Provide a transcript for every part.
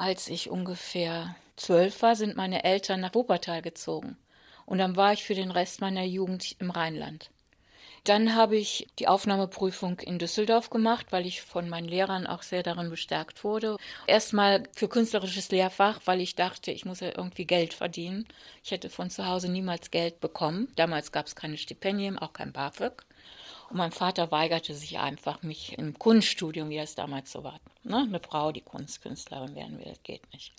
Als ich ungefähr zwölf war, sind meine Eltern nach Wuppertal gezogen. Und dann war ich für den Rest meiner Jugend im Rheinland. Dann habe ich die Aufnahmeprüfung in Düsseldorf gemacht, weil ich von meinen Lehrern auch sehr darin bestärkt wurde. Erstmal für künstlerisches Lehrfach, weil ich dachte, ich muss ja irgendwie Geld verdienen. Ich hätte von zu Hause niemals Geld bekommen. Damals gab es keine Stipendien, auch kein BAföG. Und mein Vater weigerte sich einfach, mich im Kunststudium, wie das damals so war, ne? eine Frau, die Kunstkünstlerin werden will, das geht nicht.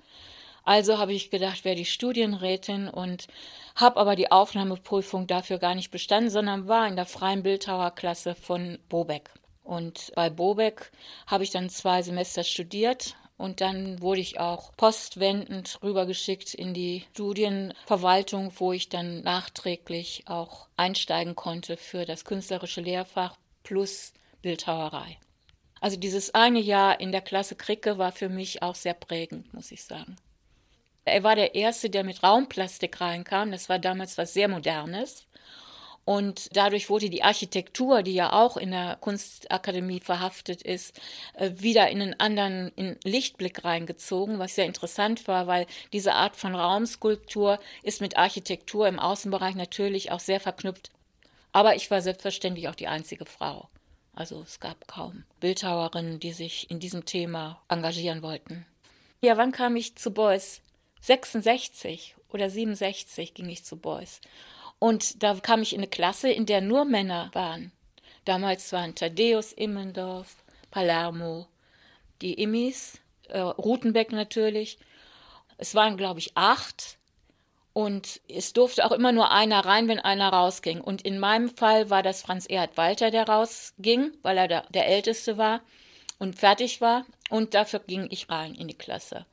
Also habe ich gedacht, werde ich Studienrätin und habe aber die Aufnahmeprüfung dafür gar nicht bestanden, sondern war in der freien Bildhauerklasse von Bobeck. Und bei Bobeck habe ich dann zwei Semester studiert und dann wurde ich auch postwendend rübergeschickt in die Studienverwaltung, wo ich dann nachträglich auch einsteigen konnte für das künstlerische Lehrfach plus Bildhauerei. Also dieses eine Jahr in der Klasse Kricke war für mich auch sehr prägend, muss ich sagen. Er war der Erste, der mit Raumplastik reinkam. Das war damals was sehr Modernes. Und dadurch wurde die Architektur, die ja auch in der Kunstakademie verhaftet ist, äh, wieder in einen anderen in Lichtblick reingezogen, was sehr interessant war, weil diese Art von Raumskulptur ist mit Architektur im Außenbereich natürlich auch sehr verknüpft. Aber ich war selbstverständlich auch die einzige Frau. Also es gab kaum Bildhauerinnen, die sich in diesem Thema engagieren wollten. Ja, wann kam ich zu Beuys? 66 oder 67 ging ich zu Beuys. Und da kam ich in eine Klasse, in der nur Männer waren. Damals waren Thaddeus Immendorf, Palermo, die Immis, äh, Rutenbeck natürlich. Es waren, glaube ich, acht. Und es durfte auch immer nur einer rein, wenn einer rausging. Und in meinem Fall war das Franz Erhard Walter, der rausging, weil er der, der Älteste war und fertig war. Und dafür ging ich rein in die Klasse.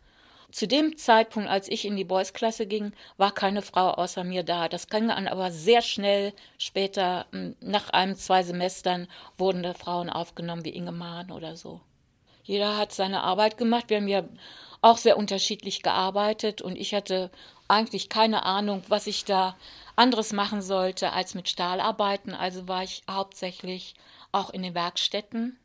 Zu dem Zeitpunkt, als ich in die Boys-Klasse ging, war keine Frau außer mir da. Das ging dann aber sehr schnell. Später, hm, nach einem, zwei Semestern, wurden da Frauen aufgenommen wie Inge Mahn oder so. Jeder hat seine Arbeit gemacht. Wir haben ja auch sehr unterschiedlich gearbeitet und ich hatte eigentlich keine Ahnung, was ich da anderes machen sollte als mit Stahl arbeiten. Also war ich hauptsächlich auch in den Werkstätten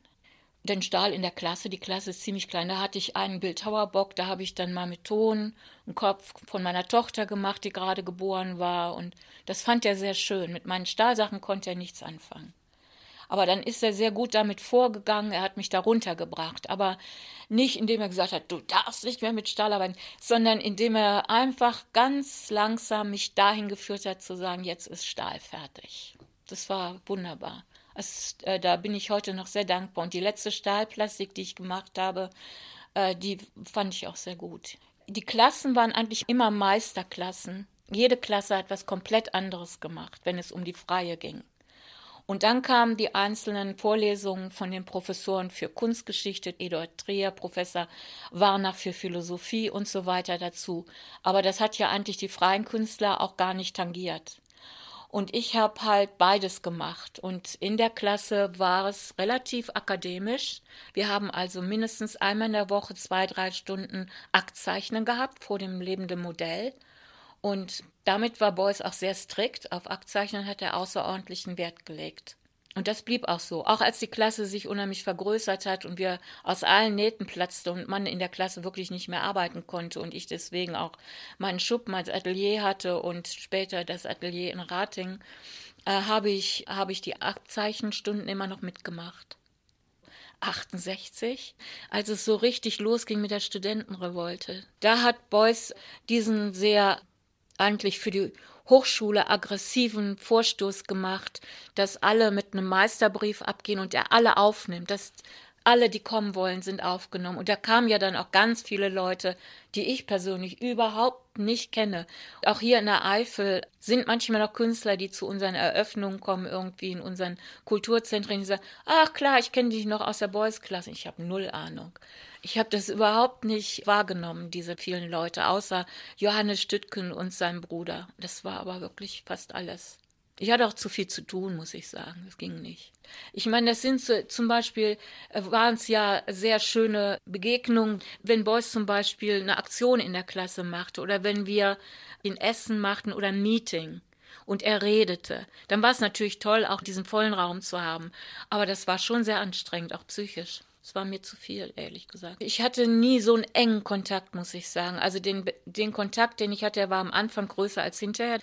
den Stahl in der Klasse. Die Klasse ist ziemlich klein. Da hatte ich einen Bildhauerbock, da habe ich dann mal mit Ton einen Kopf von meiner Tochter gemacht, die gerade geboren war. Und das fand er sehr schön. Mit meinen Stahlsachen konnte er nichts anfangen. Aber dann ist er sehr gut damit vorgegangen, er hat mich da runtergebracht. Aber nicht indem er gesagt hat, du darfst nicht mehr mit Stahl arbeiten, sondern indem er einfach ganz langsam mich dahin geführt hat, zu sagen, jetzt ist Stahl fertig. Das war wunderbar. Es, äh, da bin ich heute noch sehr dankbar. Und die letzte Stahlplastik, die ich gemacht habe, äh, die fand ich auch sehr gut. Die Klassen waren eigentlich immer Meisterklassen. Jede Klasse hat was komplett anderes gemacht, wenn es um die Freie ging. Und dann kamen die einzelnen Vorlesungen von den Professoren für Kunstgeschichte, Eduard Trier, Professor Warnach für Philosophie und so weiter dazu. Aber das hat ja eigentlich die freien Künstler auch gar nicht tangiert. Und ich habe halt beides gemacht. Und in der Klasse war es relativ akademisch. Wir haben also mindestens einmal in der Woche zwei, drei Stunden Aktzeichnen gehabt vor dem lebenden Modell. Und damit war Beuys auch sehr strikt. Auf Aktzeichnen hat er außerordentlichen Wert gelegt. Und das blieb auch so. Auch als die Klasse sich unheimlich vergrößert hat und wir aus allen Nähten platzte und man in der Klasse wirklich nicht mehr arbeiten konnte und ich deswegen auch meinen Schuppen als Atelier hatte und später das Atelier in Rating, äh, habe ich, habe ich die Abzeichenstunden immer noch mitgemacht. 68, als es so richtig losging mit der Studentenrevolte. Da hat Beuys diesen sehr eigentlich für die Hochschule aggressiven Vorstoß gemacht, dass alle mit einem Meisterbrief abgehen und er alle aufnimmt, dass alle, die kommen wollen, sind aufgenommen. Und da kamen ja dann auch ganz viele Leute, die ich persönlich überhaupt nicht kenne. Auch hier in der Eifel sind manchmal noch Künstler, die zu unseren Eröffnungen kommen, irgendwie in unseren Kulturzentren, die sagen, ach klar, ich kenne dich noch aus der Boys-Klasse. Ich habe null Ahnung. Ich habe das überhaupt nicht wahrgenommen, diese vielen Leute, außer Johannes Stüttgen und sein Bruder. Das war aber wirklich fast alles. Ich hatte auch zu viel zu tun, muss ich sagen. Das ging nicht. Ich meine, das sind so, zum Beispiel, äh, waren es ja sehr schöne Begegnungen, wenn Beuys zum Beispiel eine Aktion in der Klasse machte oder wenn wir in Essen machten oder ein Meeting und er redete. Dann war es natürlich toll, auch diesen vollen Raum zu haben. Aber das war schon sehr anstrengend, auch psychisch. Es war mir zu viel, ehrlich gesagt. Ich hatte nie so einen engen Kontakt, muss ich sagen. Also den, den Kontakt, den ich hatte, der war am Anfang größer als hinterher.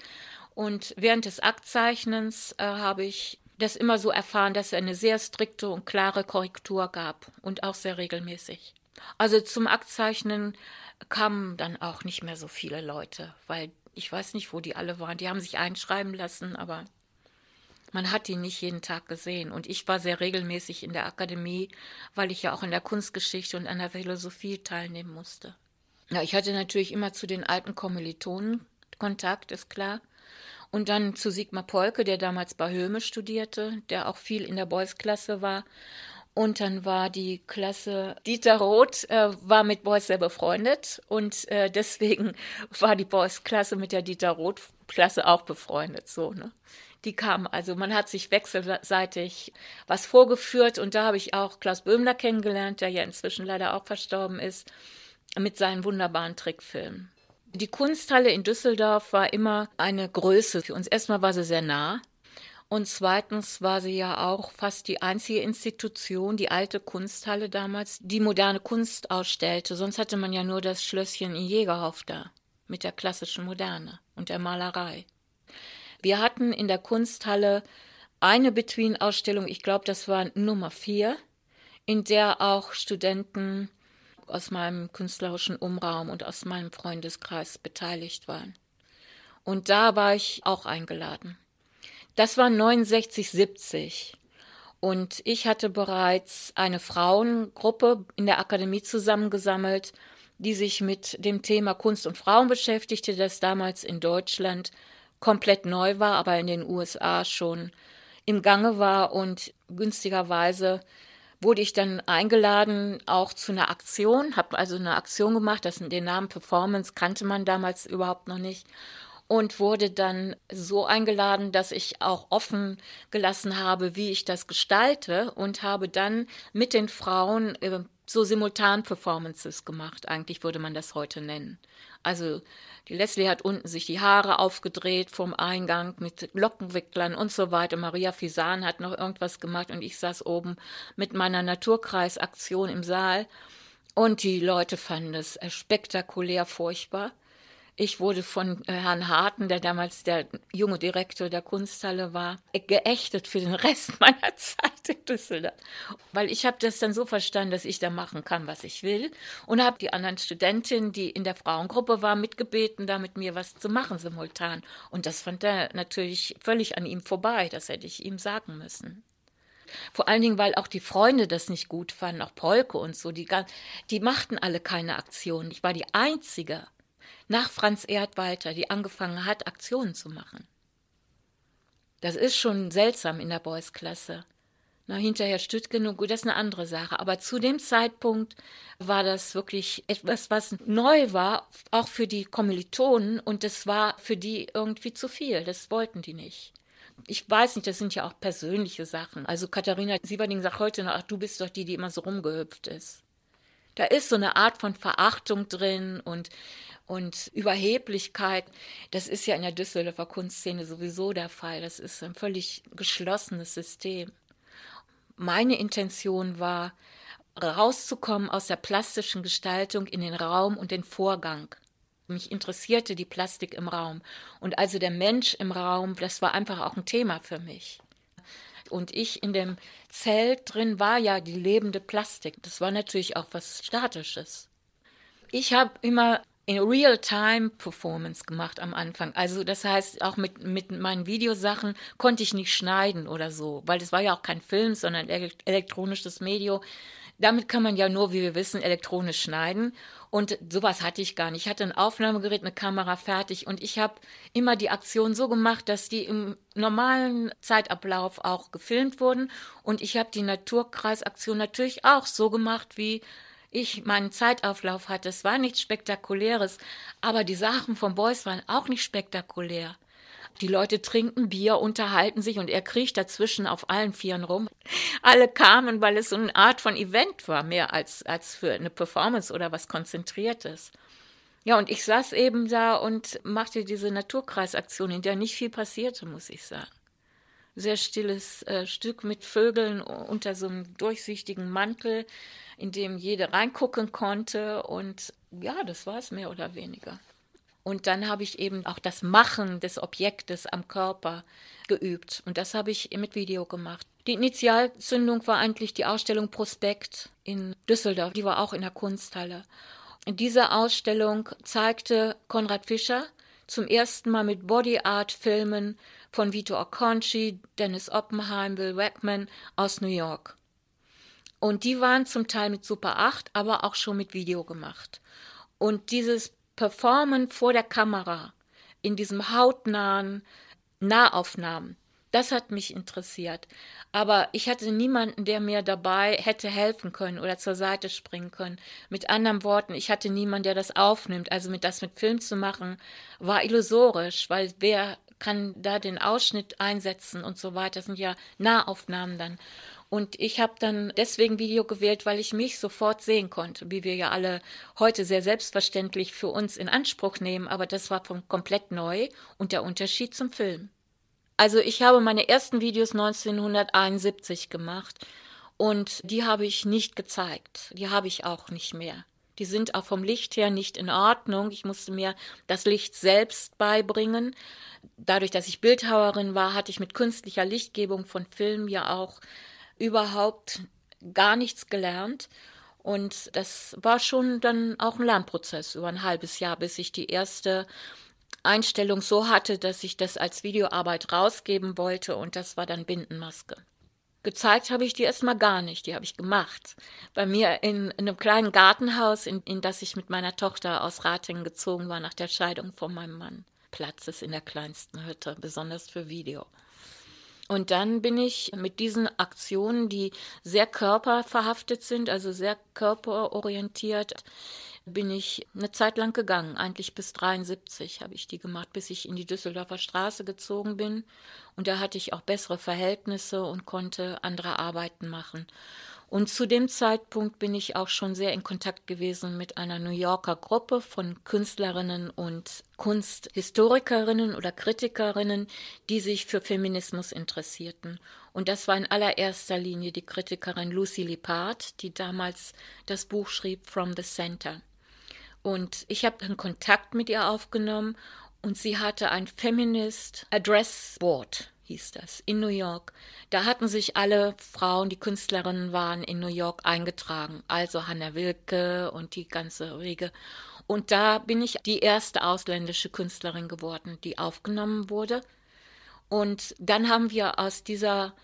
Und während des Aktzeichnens äh, habe ich das immer so erfahren, dass es eine sehr strikte und klare Korrektur gab und auch sehr regelmäßig. Also zum Aktzeichnen kamen dann auch nicht mehr so viele Leute, weil ich weiß nicht, wo die alle waren. Die haben sich einschreiben lassen, aber man hat die nicht jeden Tag gesehen. Und ich war sehr regelmäßig in der Akademie, weil ich ja auch in der Kunstgeschichte und an der Philosophie teilnehmen musste. Ja, ich hatte natürlich immer zu den alten Kommilitonen Kontakt, ist klar. Und dann zu Sigmar Polke, der damals bei Höhme studierte, der auch viel in der Beuys-Klasse war. Und dann war die Klasse, Dieter Roth äh, war mit Beuys sehr befreundet und äh, deswegen war die Beuys-Klasse mit der Dieter Roth-Klasse auch befreundet. So, ne? Die kamen, also man hat sich wechselseitig was vorgeführt und da habe ich auch Klaus Böhmler kennengelernt, der ja inzwischen leider auch verstorben ist, mit seinen wunderbaren Trickfilmen. Die Kunsthalle in Düsseldorf war immer eine Größe für uns. Erstmal war sie sehr nah. Und zweitens war sie ja auch fast die einzige Institution, die alte Kunsthalle damals, die moderne Kunst ausstellte. Sonst hatte man ja nur das Schlösschen in Jägerhof da mit der klassischen Moderne und der Malerei. Wir hatten in der Kunsthalle eine Between-Ausstellung, ich glaube, das war Nummer vier, in der auch Studenten aus meinem künstlerischen Umraum und aus meinem Freundeskreis beteiligt waren. Und da war ich auch eingeladen. Das war 69, 70. Und ich hatte bereits eine Frauengruppe in der Akademie zusammengesammelt, die sich mit dem Thema Kunst und Frauen beschäftigte, das damals in Deutschland komplett neu war, aber in den USA schon im Gange war und günstigerweise wurde ich dann eingeladen auch zu einer Aktion, habe also eine Aktion gemacht, das den Namen Performance kannte man damals überhaupt noch nicht und wurde dann so eingeladen, dass ich auch offen gelassen habe, wie ich das gestalte und habe dann mit den Frauen äh, so simultan Performances gemacht. Eigentlich würde man das heute nennen. Also die Leslie hat unten sich die Haare aufgedreht vom Eingang mit Lockenwicklern und so weiter. Maria Fisan hat noch irgendwas gemacht und ich saß oben mit meiner Naturkreisaktion im Saal. Und die Leute fanden es spektakulär furchtbar. Ich wurde von äh, Herrn Harten, der damals der junge Direktor der Kunsthalle war, geächtet für den Rest meiner Zeit in Düsseldorf. Weil ich habe das dann so verstanden, dass ich da machen kann, was ich will. Und habe die anderen Studentinnen, die in der Frauengruppe waren, mitgebeten, da mit mir was zu machen simultan. Und das fand er natürlich völlig an ihm vorbei. Das hätte ich ihm sagen müssen. Vor allen Dingen, weil auch die Freunde das nicht gut fanden, auch Polke und so. Die, die machten alle keine Aktionen. Ich war die Einzige nach Franz Erdwalter, die angefangen hat, Aktionen zu machen. Das ist schon seltsam in der Boys-Klasse. Na, hinterher Stüttgen, gut, das ist eine andere Sache. Aber zu dem Zeitpunkt war das wirklich etwas, was neu war, auch für die Kommilitonen. Und das war für die irgendwie zu viel. Das wollten die nicht. Ich weiß nicht, das sind ja auch persönliche Sachen. Also Katharina Sieverding sagt heute noch, ach, du bist doch die, die immer so rumgehüpft ist. Da ist so eine Art von Verachtung drin und und Überheblichkeit, das ist ja in der Düsseldorfer Kunstszene sowieso der Fall. Das ist ein völlig geschlossenes System. Meine Intention war, rauszukommen aus der plastischen Gestaltung in den Raum und den Vorgang. Mich interessierte die Plastik im Raum. Und also der Mensch im Raum, das war einfach auch ein Thema für mich. Und ich in dem Zelt drin war ja die lebende Plastik. Das war natürlich auch was Statisches. Ich habe immer in Real-Time-Performance gemacht am Anfang. Also das heißt, auch mit, mit meinen Videosachen konnte ich nicht schneiden oder so, weil das war ja auch kein Film, sondern elektronisches Medium. Damit kann man ja nur, wie wir wissen, elektronisch schneiden. Und sowas hatte ich gar nicht. Ich hatte ein Aufnahmegerät, eine Kamera fertig und ich habe immer die Aktion so gemacht, dass die im normalen Zeitablauf auch gefilmt wurden. Und ich habe die Naturkreisaktion natürlich auch so gemacht, wie ich meinen Zeitauflauf hatte. Es war nichts Spektakuläres, aber die Sachen von Beuys waren auch nicht spektakulär. Die Leute trinken Bier, unterhalten sich und er kriecht dazwischen auf allen Vieren rum. Alle kamen, weil es so eine Art von Event war, mehr als, als für eine Performance oder was Konzentriertes. Ja, und ich saß eben da und machte diese Naturkreisaktion, in der nicht viel passierte, muss ich sagen. sehr stilles äh, Stück mit Vögeln unter so einem durchsichtigen Mantel, in dem jeder reingucken konnte. Und ja, das war es mehr oder weniger. Und dann habe ich eben auch das Machen des Objektes am Körper geübt. Und das habe ich mit Video gemacht. Die Initialzündung war eigentlich die Ausstellung Prospekt in Düsseldorf. Die war auch in der Kunsthalle. In dieser Ausstellung zeigte Konrad Fischer zum ersten Mal mit Body Art Filmen von Vito Acconci, Dennis Oppenheim, Bill Wackman aus New York. Und die waren zum Teil mit Super 8, aber auch schon mit Video gemacht. Und dieses Performen vor der Kamera in diesem hautnahen Nahaufnahmen, das hat mich interessiert. Aber ich hatte niemanden, der mir dabei hätte helfen können oder zur Seite springen können. Mit anderen Worten, ich hatte niemanden, der das aufnimmt. Also mit das mit Film zu machen, war illusorisch, weil wer kann da den Ausschnitt einsetzen und so weiter. Das sind ja Nahaufnahmen dann. Und ich habe dann deswegen Video gewählt, weil ich mich sofort sehen konnte, wie wir ja alle heute sehr selbstverständlich für uns in Anspruch nehmen. Aber das war komplett neu und der Unterschied zum Film. Also ich habe meine ersten Videos 1971 gemacht und die habe ich nicht gezeigt. Die habe ich auch nicht mehr. Die sind auch vom Licht her nicht in Ordnung. Ich musste mir das Licht selbst beibringen. Dadurch, dass ich Bildhauerin war, hatte ich mit künstlicher Lichtgebung von Film ja auch überhaupt gar nichts gelernt. Und das war schon dann auch ein Lernprozess über ein halbes Jahr, bis ich die erste Einstellung so hatte, dass ich das als Videoarbeit rausgeben wollte und das war dann Bindenmaske. Gezeigt habe ich die erstmal gar nicht, die habe ich gemacht. Bei mir in, in einem kleinen Gartenhaus, in, in das ich mit meiner Tochter aus Ratingen gezogen war nach der Scheidung von meinem Mann. Platz ist in der kleinsten Hütte, besonders für Video. Und dann bin ich mit diesen Aktionen, die sehr körperverhaftet sind, also sehr körperorientiert, bin ich eine Zeit lang gegangen. Eigentlich bis 73 habe ich die gemacht, bis ich in die Düsseldorfer Straße gezogen bin. Und da hatte ich auch bessere Verhältnisse und konnte andere Arbeiten machen. Und zu dem Zeitpunkt bin ich auch schon sehr in Kontakt gewesen mit einer New Yorker Gruppe von Künstlerinnen und Kunsthistorikerinnen oder Kritikerinnen, die sich für Feminismus interessierten. Und das war in allererster Linie die Kritikerin Lucy Lippard, die damals das Buch schrieb From the Center. Und ich habe dann Kontakt mit ihr aufgenommen und sie hatte ein Feminist Address Board, hieß das, in New York. Da hatten sich alle Frauen, die Künstlerinnen waren, in New York eingetragen. Also Hannah Wilke und die ganze Riege. Und da bin ich die erste ausländische Künstlerin geworden, die aufgenommen wurde. Und dann haben wir aus dieser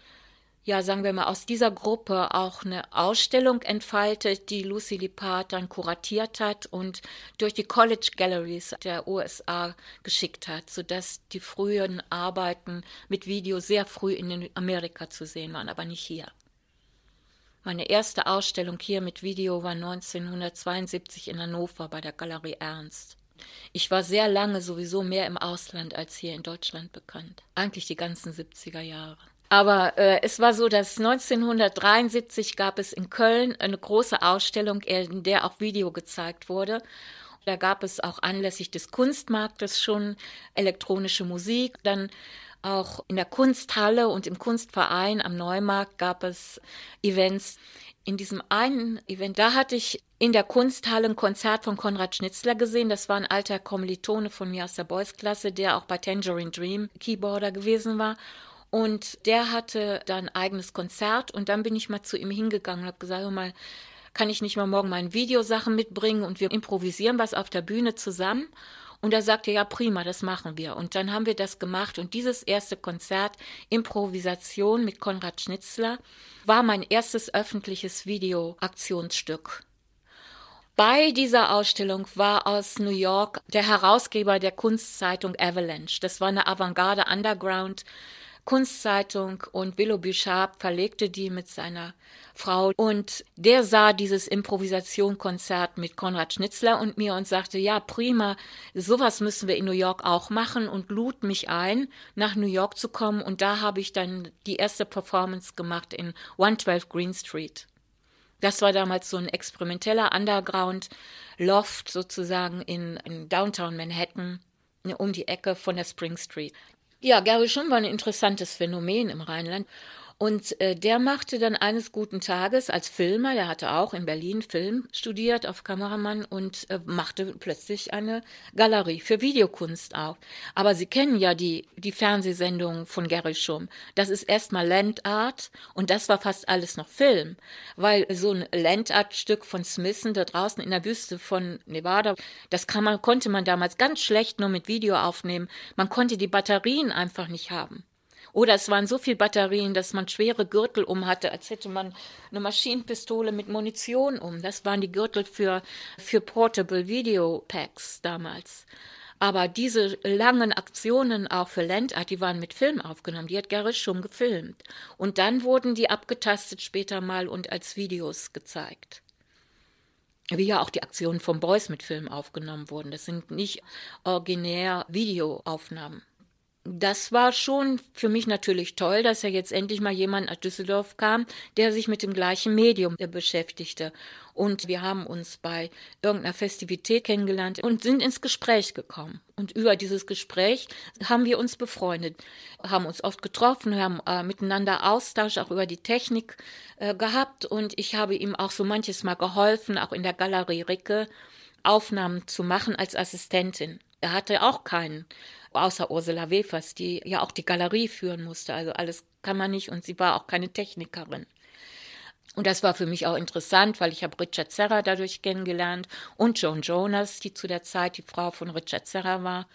ja, sagen wir mal, aus dieser Gruppe auch eine Ausstellung entfaltet, die Lucy Lippard dann kuratiert hat und durch die College Galleries der USA geschickt hat, sodass die frühen Arbeiten mit Video sehr früh in Amerika zu sehen waren, aber nicht hier. Meine erste Ausstellung hier mit Video war 1972 in Hannover bei der Galerie Ernst. Ich war sehr lange sowieso mehr im Ausland als hier in Deutschland bekannt. Eigentlich die ganzen 70er Jahre. Aber äh, es war so, dass 1973 gab es in Köln eine große Ausstellung, in der auch Video gezeigt wurde. Da gab es auch anlässlich des Kunstmarktes schon elektronische Musik. Dann auch in der Kunsthalle und im Kunstverein am Neumarkt gab es Events. In diesem einen Event, da hatte ich in der Kunsthalle ein Konzert von Konrad Schnitzler gesehen. Das war ein alter Kommilitone von mir aus der Boys-Klasse, der auch bei Tangerine Dream Keyboarder gewesen war. Und der hatte da ein eigenes Konzert und dann bin ich mal zu ihm hingegangen und habe gesagt, hör mal, kann ich nicht mal morgen meine Videosachen mitbringen und wir improvisieren was auf der Bühne zusammen? Und er sagte, ja, prima, das machen wir. Und dann haben wir das gemacht. Und dieses erste Konzert, Improvisation mit Konrad Schnitzler, war mein erstes öffentliches Videoaktionsstück. Bei dieser Ausstellung war aus New York der Herausgeber der Kunstzeitung Avalanche. Das war eine Avantgarde Underground Kunstzeitung und Willow Bouchard verlegte die mit seiner Frau und der sah dieses Improvisationkonzert mit Konrad Schnitzler und mir und sagte, ja, prima, sowas müssen wir in New York auch machen und lud mich ein, nach New York zu kommen und da habe ich dann die erste Performance gemacht in 112 Green Street. Das war damals so ein experimenteller Underground Loft sozusagen in, in Downtown Manhattan um die Ecke von der Spring Street. Ja, Gary Schum war ein interessantes Phänomen im Rheinland. Und äh, der machte dann eines guten Tages als Filmer, der hatte auch in Berlin Film studiert auf Kameramann und äh, machte plötzlich eine Galerie für Videokunst auf. Aber Sie kennen ja die, die Fernsehsendung von Gary Schum. Das ist erstmal Landart und das war fast alles noch Film, weil so ein Landart-Stück von Smithson da draußen in der Wüste von Nevada, das kann man, konnte man damals ganz schlecht nur mit Video aufnehmen. Man konnte die Batterien einfach nicht haben. Oder es waren so viele Batterien, dass man schwere Gürtel um hatte, als hätte man eine Maschinenpistole mit Munition um. Das waren die Gürtel für, für Portable Video Packs damals. Aber diese langen Aktionen auch für Landart, die waren mit Film aufgenommen. Die hat Garisch schon gefilmt. Und dann wurden die abgetastet später mal und als Videos gezeigt. Wie ja auch die Aktionen von Beuys mit Film aufgenommen wurden. Das sind nicht originär Videoaufnahmen das war schon für mich natürlich toll, dass ja jetzt endlich mal jemand nach Düsseldorf kam, der sich mit dem gleichen Medium beschäftigte. Und wir haben uns bei irgendeiner Festivität kennengelernt und sind ins Gespräch gekommen. Und über dieses Gespräch haben wir uns befreundet, haben uns oft getroffen, haben äh, miteinander Austausch auch über die Technik äh, gehabt. Und ich habe ihm auch so manches Mal geholfen, auch in der Galerie Ricke Aufnahmen zu machen als Assistentin. Er hatte auch keinen außer Ursula Wefers, die ja auch die Galerie führen musste. Also alles kann man nicht und sie war auch keine Technikerin. Und das war für mich auch interessant, weil ich habe Richard Serra dadurch kennengelernt und Joan Jonas, die zu der Zeit die Frau von Richard Serra war.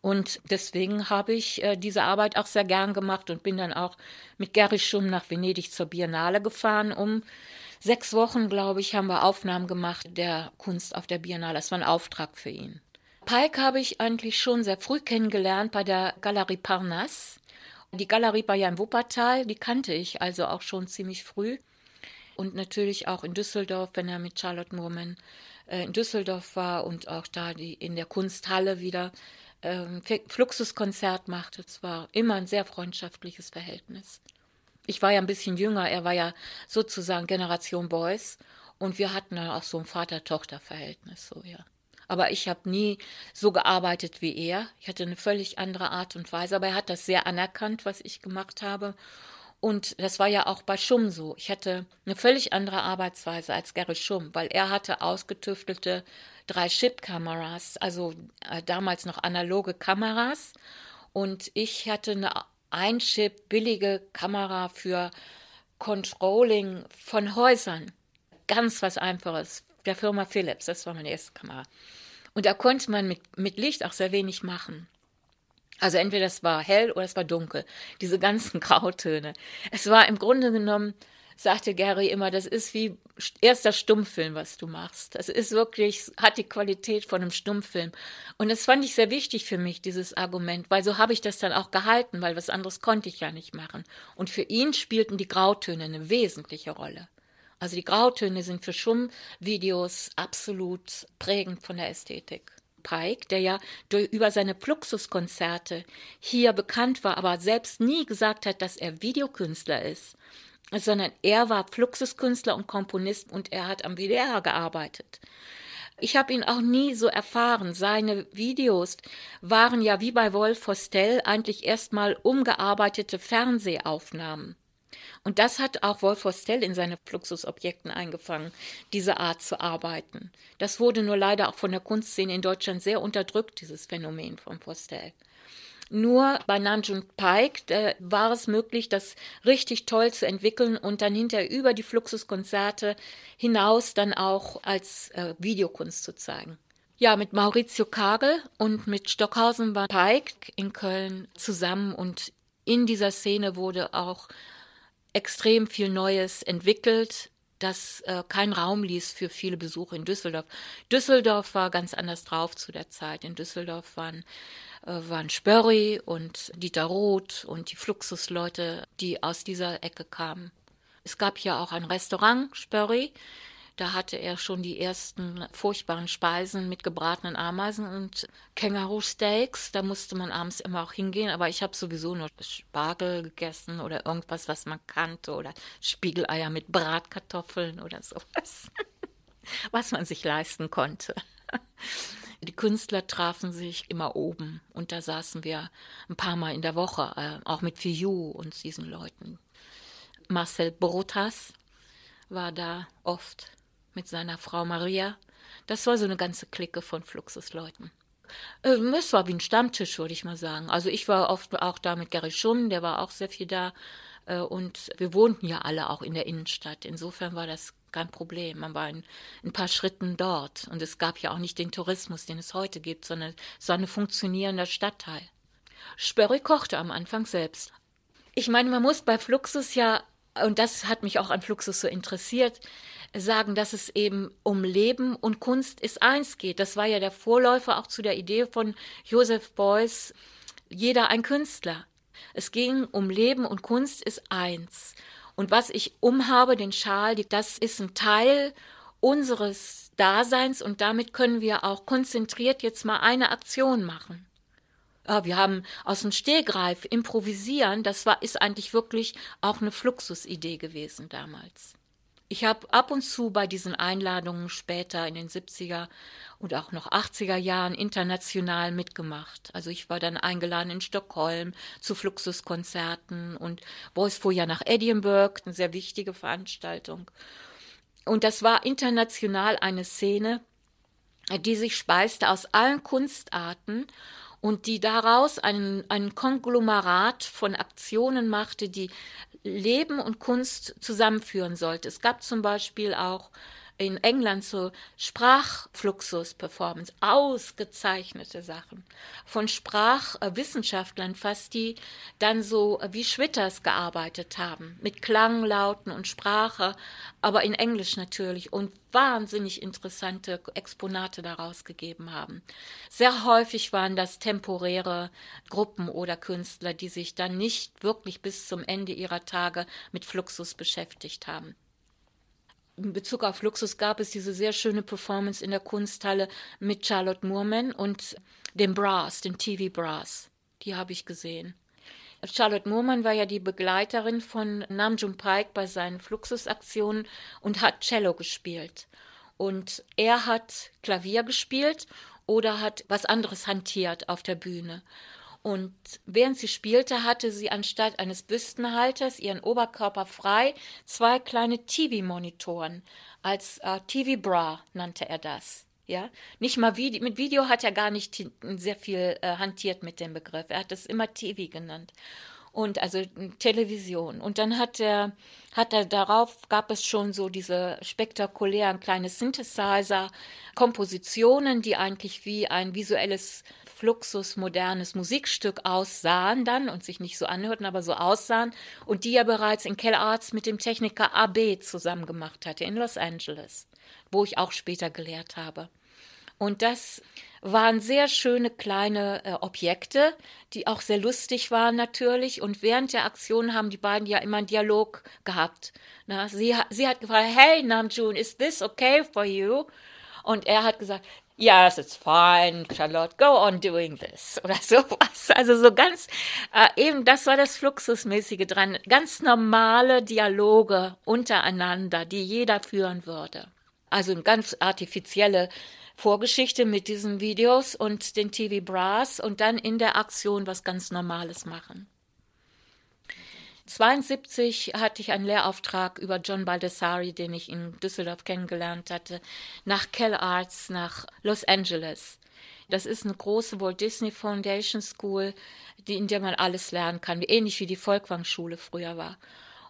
Und deswegen habe ich äh, diese Arbeit auch sehr gern gemacht und bin dann auch mit Gary Schum nach Venedig zur Biennale gefahren. Um sechs Wochen, glaube ich, haben wir Aufnahmen gemacht der Kunst auf der Biennale. Das war ein Auftrag für ihn. Pike habe ich eigentlich schon sehr früh kennengelernt bei der Galerie Parnasse. Die Galerie war ja in Wuppertal, die kannte ich also auch schon ziemlich früh. Und natürlich auch in Düsseldorf, wenn er mit Charlotte Moorman äh, in Düsseldorf war und auch da die in der Kunsthalle wieder ähm, Fluxuskonzert machte. Es war immer ein sehr freundschaftliches Verhältnis. Ich war ja ein bisschen jünger, er war ja sozusagen Generation Boys und wir hatten dann auch so ein Vater-Tochter-Verhältnis, so ja. Aber ich habe nie so gearbeitet wie er. Ich hatte eine völlig andere Art und Weise, aber er hat das sehr anerkannt, was ich gemacht habe. Und das war ja auch bei Schumm so. Ich hatte eine völlig andere Arbeitsweise als Gary Schumm, weil er hatte ausgetüftelte drei Chip-Kameras, also äh, damals noch analoge Kameras. Und ich hatte eine ein-Chip billige Kamera für Controlling von Häusern. Ganz was Einfaches. Der Firma Philips, das war meine erste Kamera. Und da konnte man mit, mit Licht auch sehr wenig machen. Also entweder es war hell oder es war dunkel. Diese ganzen Grautöne. Es war im Grunde genommen, sagte Gary immer, das ist wie erster Stummfilm, was du machst. Das ist wirklich, hat die Qualität von einem Stummfilm. Und das fand ich sehr wichtig für mich, dieses Argument, weil so habe ich das dann auch gehalten, weil was anderes konnte ich ja nicht machen. Und für ihn spielten die Grautöne eine wesentliche Rolle. Also die Grautöne sind für Schummvideos absolut prägend von der Ästhetik. Pike, der ja durch, über seine Fluxuskonzerte hier bekannt war, aber selbst nie gesagt hat, dass er Videokünstler ist, sondern er war Fluxuskünstler und Komponist und er hat am WDR gearbeitet. Ich habe ihn auch nie so erfahren. Seine Videos waren ja wie bei Wolf Hostel eigentlich erstmal umgearbeitete Fernsehaufnahmen. Und das hat auch Wolf Hostel in seine Fluxusobjekten eingefangen, diese Art zu arbeiten. Das wurde nur leider auch von der Kunstszene in Deutschland sehr unterdrückt, dieses Phänomen von Hostel. Nur bei Nanjun Pike war es möglich, das richtig toll zu entwickeln und dann hinterher über die Fluxuskonzerte hinaus dann auch als äh, Videokunst zu zeigen. Ja, mit Maurizio Kagel und mit Stockhausen war Pike in Köln zusammen und in dieser Szene wurde auch extrem viel Neues entwickelt, das äh, keinen Raum ließ für viele Besuche in Düsseldorf. Düsseldorf war ganz anders drauf zu der Zeit. In Düsseldorf waren, äh, waren Spörri und Dieter Roth und die Fluxusleute, die aus dieser Ecke kamen. Es gab hier auch ein Restaurant, Spörri, da hatte er schon die ersten furchtbaren Speisen mit gebratenen Ameisen und Känguru-Steaks. Da musste man abends immer auch hingehen, aber ich habe sowieso nur Spargel gegessen oder irgendwas, was man kannte oder Spiegeleier mit Bratkartoffeln oder sowas, was man sich leisten konnte. Die Künstler trafen sich immer oben und da saßen wir ein paar Mal in der Woche, äh, auch mit Fiu und diesen Leuten. Marcel Brotas war da oft mit seiner Frau Maria. Das war so eine ganze Clique von Fluxusleuten. Ähm, es war wie ein Stammtisch, würde ich mal sagen. Also ich war oft auch da mit Gary Schumm, der war auch sehr viel da. Äh, und wir wohnten ja alle auch in der Innenstadt. Insofern war das kein Problem. Man war in ein paar Schritten dort. Und es gab ja auch nicht den Tourismus, den es heute gibt, sondern es war ein funktionierender Stadtteil. Spörri kochte am Anfang selbst. Ich meine, man muss bei Fluxus ja, und das hat mich auch an Fluxus so interessiert, sagen, dass es eben um Leben und Kunst ist eins geht. Das war ja der Vorläufer auch zu der Idee von Joseph Beuys, jeder ein Künstler. Es ging um Leben und Kunst ist eins. Und was ich umhabe, den Schal, das ist ein Teil unseres Daseins und damit können wir auch konzentriert jetzt mal eine Aktion machen. Ja, wir haben aus dem Stehgreif improvisieren, das war, ist eigentlich wirklich auch eine Fluxusidee gewesen damals. Ich habe ab und zu bei diesen Einladungen später in den 70er und auch noch 80er Jahren international mitgemacht. Also ich war dann eingeladen in Stockholm zu Fluxuskonzerten und Boys fuhr ja nach Edinburgh, eine sehr wichtige Veranstaltung. Und das war international eine Szene, die sich speiste aus allen Kunstarten und die daraus ein, ein Konglomerat von Aktionen machte, die Leben und Kunst zusammenführen sollte. Es gab zum Beispiel auch in England so Sprachfluxus-Performance, ausgezeichnete Sachen von Sprachwissenschaftlern fast, die dann so wie Schwitters gearbeitet haben, mit Klanglauten und Sprache, aber in Englisch natürlich und wahnsinnig interessante Exponate daraus gegeben haben. Sehr häufig waren das temporäre Gruppen oder Künstler, die sich dann nicht wirklich bis zum Ende ihrer Tage mit Fluxus beschäftigt haben in Bezug auf Luxus gab es diese sehr schöne Performance in der Kunsthalle mit Charlotte Moorman und dem Brass, dem TV Brass. Die habe ich gesehen. Charlotte Moorman war ja die Begleiterin von Namjoon Pike bei seinen Fluxusaktionen und hat Cello gespielt. Und er hat Klavier gespielt oder hat was anderes hantiert auf der Bühne. Und während sie spielte, hatte sie anstatt eines Büstenhalters ihren Oberkörper frei, zwei kleine TV-Monitoren. Als äh, TV-Bra nannte er das. Ja, nicht mal Video, mit Video hat er gar nicht sehr viel äh, hantiert mit dem Begriff. Er hat es immer TV genannt. Und also Television. Und dann hat er, hat er darauf, gab es schon so diese spektakulären kleine Synthesizer, Kompositionen, die eigentlich wie ein visuelles Fluxus modernes Musikstück aussahen dann und sich nicht so anhörten, aber so aussahen und die er bereits in Kellarts mit dem Techniker AB zusammen gemacht hatte in Los Angeles, wo ich auch später gelehrt habe. Und das waren sehr schöne kleine äh, Objekte, die auch sehr lustig waren natürlich. Und während der Aktion haben die beiden ja immer einen Dialog gehabt. Na, sie, sie hat gefragt, hey Namjoon, is this okay for you? Und er hat gesagt, yes, it's fine, Charlotte, go on doing this oder sowas. Also so ganz, äh, eben das war das Fluxusmäßige dran. Ganz normale Dialoge untereinander, die jeder führen würde. Also eine ganz artifizielle Vorgeschichte mit diesen Videos und den TV Brass und dann in der Aktion was ganz Normales machen. 1972 hatte ich einen Lehrauftrag über John Baldessari, den ich in Düsseldorf kennengelernt hatte, nach Kell Arts, nach Los Angeles. Das ist eine große Walt Disney Foundation School, die, in der man alles lernen kann, ähnlich wie die Volkwang-Schule früher war.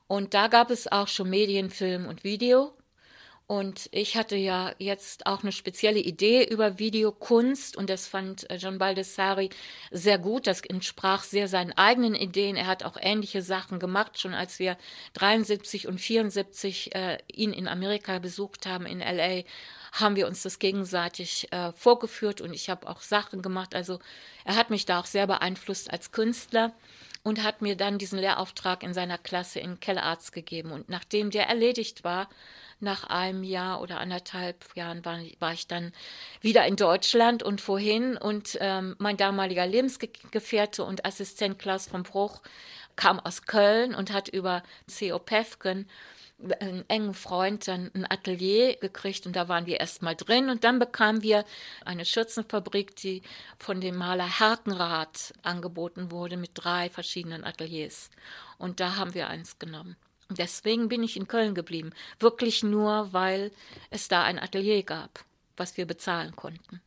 Und da gab es auch schon Medien, Film und Video. Und ich hatte ja jetzt auch eine spezielle Idee über Videokunst und das fand äh, John Baldessari sehr gut. Das entsprach sehr seinen eigenen Ideen. Er hat auch ähnliche Sachen gemacht, schon als wir 73 und 74 äh, ihn in Amerika besucht haben, in LA, haben wir uns das gegenseitig äh, vorgeführt und ich habe auch Sachen gemacht. Also er hat mich da auch sehr beeinflusst als Künstler und hat mir dann diesen Lehrauftrag in seiner Klasse in Kellarts gegeben. Und nachdem der erledigt war, nach einem Jahr oder anderthalb Jahren war, war ich dann wieder in Deutschland und vorhin und ähm, mein damaliger Lebensgefährte und Assistent Klaus von Bruch kam aus Köln und hat über C.O. Pefken einen engen Freund dann ein Atelier gekriegt und da waren wir erstmal drin und dann bekamen wir eine Schürzenfabrik, die von dem Maler Herkenrath angeboten wurde mit drei verschiedenen Ateliers. Und da haben wir eins genommen. Deswegen bin ich in Köln geblieben. Wirklich nur, weil es da ein Atelier gab, was wir bezahlen konnten.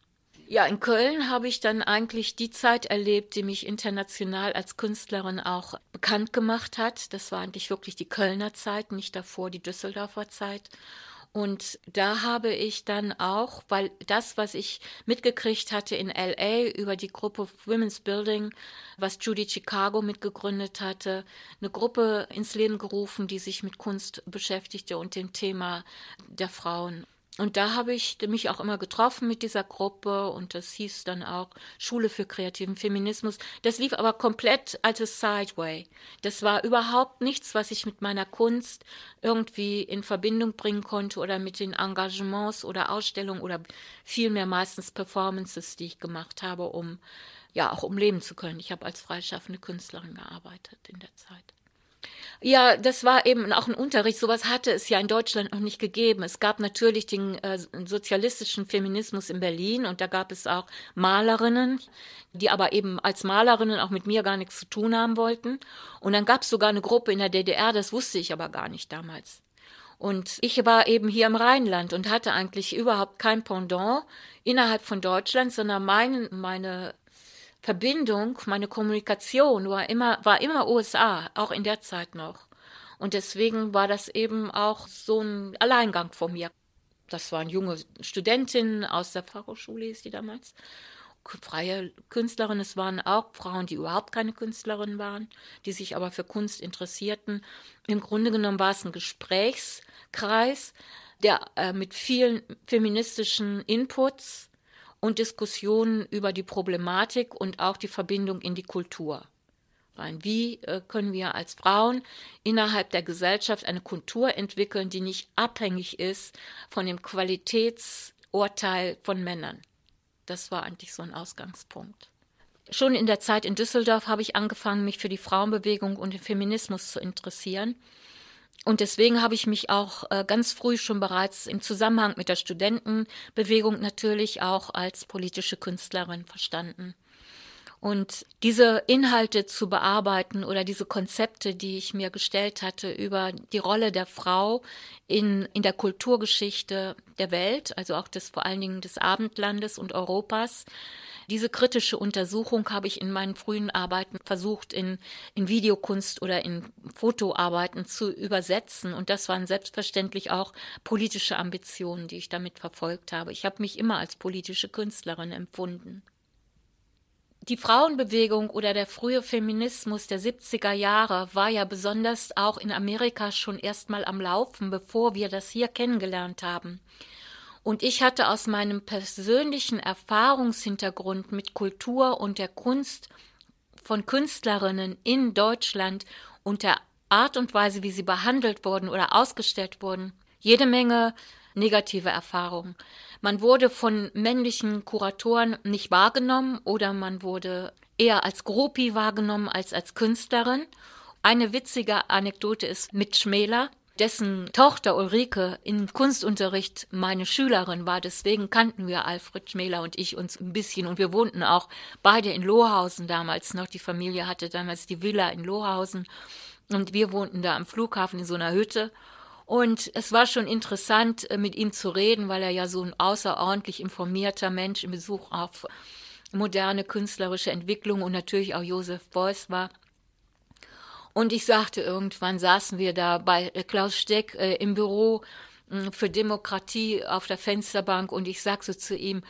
Ja, in Köln habe ich dann eigentlich die Zeit erlebt, die mich international als Künstlerin auch bekannt gemacht hat. Das war eigentlich wirklich die Kölner Zeit, nicht davor die Düsseldorfer Zeit. Und da habe ich dann auch, weil das, was ich mitgekriegt hatte in LA über die Gruppe Women's Building, was Judy Chicago mitgegründet hatte, eine Gruppe ins Leben gerufen, die sich mit Kunst beschäftigte und dem Thema der Frauen. Und da habe ich mich auch immer getroffen mit dieser Gruppe und das hieß dann auch Schule für kreativen Feminismus. Das lief aber komplett als Sideway. Das war überhaupt nichts, was ich mit meiner Kunst irgendwie in Verbindung bringen konnte oder mit den Engagements oder Ausstellungen oder vielmehr meistens Performances, die ich gemacht habe, um ja auch um leben zu können. Ich habe als freischaffende Künstlerin gearbeitet in der Zeit. Ja, das war eben auch ein Unterricht. Sowas hatte es ja in Deutschland noch nicht gegeben. Es gab natürlich den äh, sozialistischen Feminismus in Berlin und da gab es auch Malerinnen, die aber eben als Malerinnen auch mit mir gar nichts zu tun haben wollten. Und dann gab es sogar eine Gruppe in der DDR, das wusste ich aber gar nicht damals. Und ich war eben hier im Rheinland und hatte eigentlich überhaupt kein Pendant innerhalb von Deutschland, sondern mein, meine Verbindung, meine Kommunikation war immer, war immer USA, auch in der Zeit noch. Und deswegen war das eben auch so ein Alleingang von mir. Das waren junge Studentinnen aus der Fachhochschule, ist die damals. Freie Künstlerinnen, es waren auch Frauen, die überhaupt keine Künstlerinnen waren, die sich aber für Kunst interessierten. Im Grunde genommen war es ein Gesprächskreis, der äh, mit vielen feministischen Inputs und Diskussionen über die Problematik und auch die Verbindung in die Kultur. Wie äh, können wir als Frauen innerhalb der Gesellschaft eine Kultur entwickeln, die nicht abhängig ist von dem Qualitätsurteil von Männern? Das war eigentlich so ein Ausgangspunkt. Schon in der Zeit in Düsseldorf habe ich angefangen, mich für die Frauenbewegung und den Feminismus zu interessieren und deswegen habe ich mich auch äh, ganz früh schon bereits im Zusammenhang mit der Studentenbewegung natürlich auch als politische Künstlerin verstanden. Und diese Inhalte zu bearbeiten oder diese Konzepte, die ich mir gestellt hatte über die Rolle der Frau in, in der Kulturgeschichte der Welt, also auch des vor allen Dingen des Abendlandes und Europas, diese kritische Untersuchung habe ich in meinen frühen Arbeiten versucht, in, in Videokunst oder in Fotoarbeiten zu übersetzen. Und das waren selbstverständlich auch politische Ambitionen, die ich damit verfolgt habe. Ich habe mich immer als politische Künstlerin empfunden. Die Frauenbewegung oder der frühe Feminismus der 70er Jahre war ja besonders auch in Amerika schon erstmal am Laufen, bevor wir das hier kennengelernt haben. Und ich hatte aus meinem persönlichen Erfahrungshintergrund mit Kultur und der Kunst von Künstlerinnen in Deutschland und der Art und Weise, wie sie behandelt wurden oder ausgestellt wurden, jede Menge negative Erfahrungen. Man wurde von männlichen Kuratoren nicht wahrgenommen oder man wurde eher als Gropi wahrgenommen als als Künstlerin. Eine witzige Anekdote ist mit Schmäler, dessen Tochter Ulrike im Kunstunterricht meine Schülerin war. Deswegen kannten wir Alfred Schmäler und ich uns ein bisschen. Und wir wohnten auch beide in Lohausen damals noch. Die Familie hatte damals die Villa in Lohausen. Und wir wohnten da am Flughafen in so einer Hütte. Und es war schon interessant, äh, mit ihm zu reden, weil er ja so ein außerordentlich informierter Mensch im Besuch auf moderne künstlerische Entwicklung und natürlich auch Josef Beuys war. Und ich sagte irgendwann, saßen wir da bei äh, Klaus Steck äh, im Büro äh, für Demokratie auf der Fensterbank und ich sagte zu ihm,